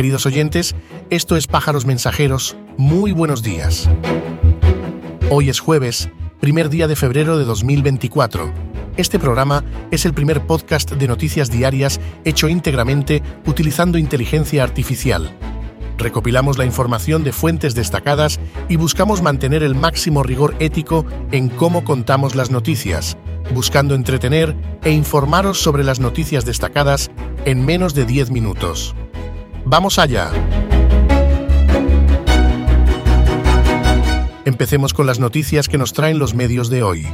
Queridos oyentes, esto es Pájaros Mensajeros. Muy buenos días. Hoy es jueves, primer día de febrero de 2024. Este programa es el primer podcast de noticias diarias hecho íntegramente utilizando inteligencia artificial. Recopilamos la información de fuentes destacadas y buscamos mantener el máximo rigor ético en cómo contamos las noticias, buscando entretener e informaros sobre las noticias destacadas en menos de 10 minutos. ¡Vamos allá! Empecemos con las noticias que nos traen los medios de hoy.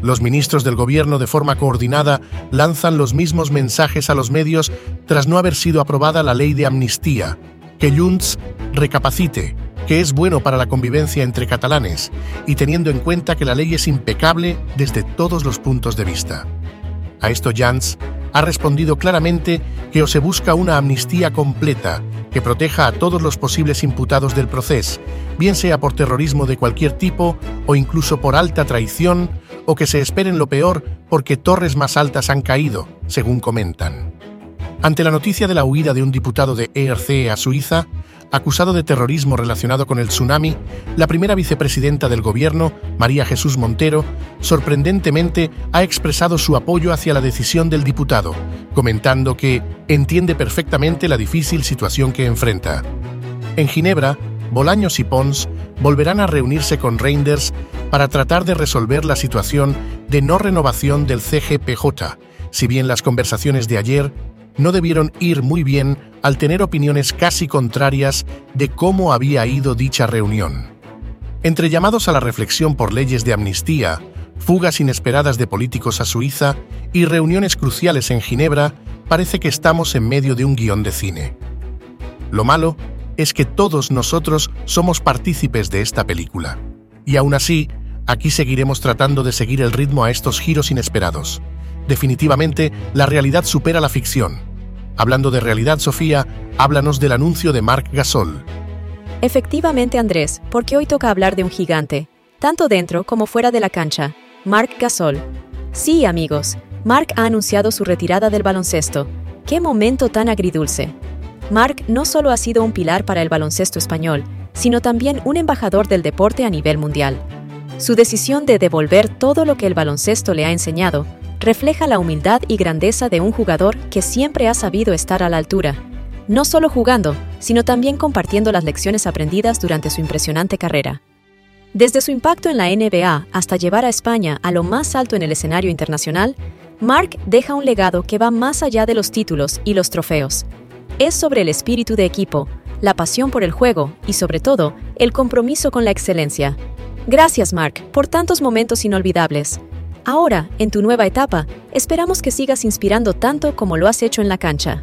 Los ministros del gobierno de forma coordinada lanzan los mismos mensajes a los medios tras no haber sido aprobada la ley de amnistía, que Junts recapacite, que es bueno para la convivencia entre catalanes y teniendo en cuenta que la ley es impecable desde todos los puntos de vista. A esto Jans ha respondido claramente que o se busca una amnistía completa que proteja a todos los posibles imputados del proceso, bien sea por terrorismo de cualquier tipo o incluso por alta traición, o que se esperen lo peor porque torres más altas han caído, según comentan. Ante la noticia de la huida de un diputado de ERC a Suiza, acusado de terrorismo relacionado con el tsunami, la primera vicepresidenta del gobierno, María Jesús Montero, sorprendentemente ha expresado su apoyo hacia la decisión del diputado, comentando que entiende perfectamente la difícil situación que enfrenta. En Ginebra, Bolaños y Pons volverán a reunirse con Reinders para tratar de resolver la situación de no renovación del CGPJ, si bien las conversaciones de ayer no debieron ir muy bien al tener opiniones casi contrarias de cómo había ido dicha reunión. Entre llamados a la reflexión por leyes de amnistía, fugas inesperadas de políticos a Suiza y reuniones cruciales en Ginebra, parece que estamos en medio de un guion de cine. Lo malo es que todos nosotros somos partícipes de esta película. Y aún así, aquí seguiremos tratando de seguir el ritmo a estos giros inesperados. Definitivamente, la realidad supera la ficción. Hablando de realidad, Sofía, háblanos del anuncio de Marc Gasol. Efectivamente, Andrés, porque hoy toca hablar de un gigante, tanto dentro como fuera de la cancha, Marc Gasol. Sí, amigos, Marc ha anunciado su retirada del baloncesto. ¡Qué momento tan agridulce! Marc no solo ha sido un pilar para el baloncesto español, sino también un embajador del deporte a nivel mundial. Su decisión de devolver todo lo que el baloncesto le ha enseñado refleja la humildad y grandeza de un jugador que siempre ha sabido estar a la altura, no solo jugando, sino también compartiendo las lecciones aprendidas durante su impresionante carrera. Desde su impacto en la NBA hasta llevar a España a lo más alto en el escenario internacional, Mark deja un legado que va más allá de los títulos y los trofeos. Es sobre el espíritu de equipo, la pasión por el juego y, sobre todo, el compromiso con la excelencia. Gracias, Mark, por tantos momentos inolvidables. Ahora, en tu nueva etapa, esperamos que sigas inspirando tanto como lo has hecho en la cancha.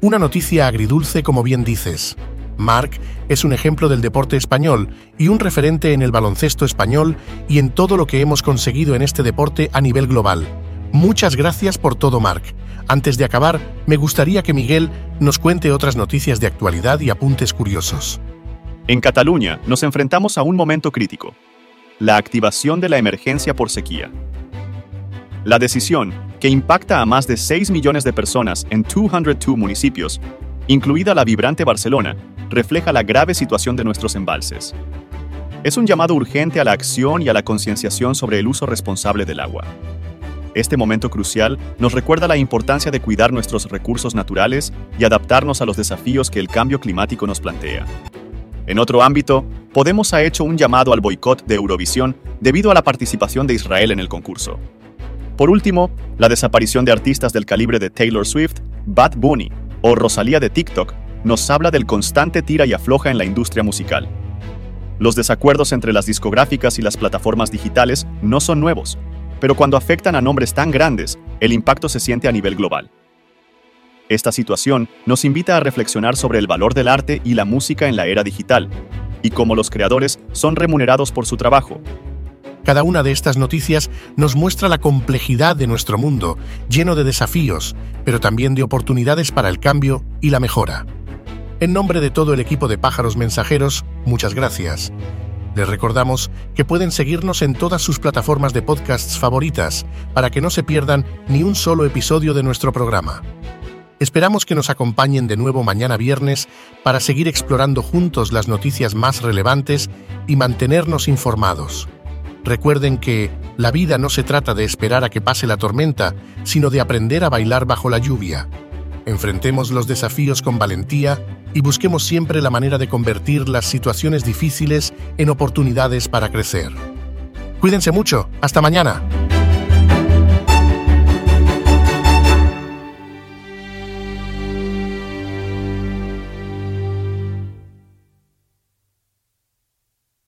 Una noticia agridulce como bien dices. Marc es un ejemplo del deporte español y un referente en el baloncesto español y en todo lo que hemos conseguido en este deporte a nivel global. Muchas gracias por todo, Marc. Antes de acabar, me gustaría que Miguel nos cuente otras noticias de actualidad y apuntes curiosos. En Cataluña nos enfrentamos a un momento crítico, la activación de la emergencia por sequía. La decisión, que impacta a más de 6 millones de personas en 202 municipios, incluida la vibrante Barcelona, refleja la grave situación de nuestros embalses. Es un llamado urgente a la acción y a la concienciación sobre el uso responsable del agua. Este momento crucial nos recuerda la importancia de cuidar nuestros recursos naturales y adaptarnos a los desafíos que el cambio climático nos plantea. En otro ámbito, Podemos ha hecho un llamado al boicot de Eurovisión debido a la participación de Israel en el concurso. Por último, la desaparición de artistas del calibre de Taylor Swift, Bad Bunny o Rosalía de TikTok nos habla del constante tira y afloja en la industria musical. Los desacuerdos entre las discográficas y las plataformas digitales no son nuevos, pero cuando afectan a nombres tan grandes, el impacto se siente a nivel global. Esta situación nos invita a reflexionar sobre el valor del arte y la música en la era digital, y cómo los creadores son remunerados por su trabajo, cada una de estas noticias nos muestra la complejidad de nuestro mundo, lleno de desafíos, pero también de oportunidades para el cambio y la mejora. En nombre de todo el equipo de pájaros mensajeros, muchas gracias. Les recordamos que pueden seguirnos en todas sus plataformas de podcasts favoritas para que no se pierdan ni un solo episodio de nuestro programa. Esperamos que nos acompañen de nuevo mañana viernes para seguir explorando juntos las noticias más relevantes y mantenernos informados. Recuerden que la vida no se trata de esperar a que pase la tormenta, sino de aprender a bailar bajo la lluvia. Enfrentemos los desafíos con valentía y busquemos siempre la manera de convertir las situaciones difíciles en oportunidades para crecer. Cuídense mucho. Hasta mañana.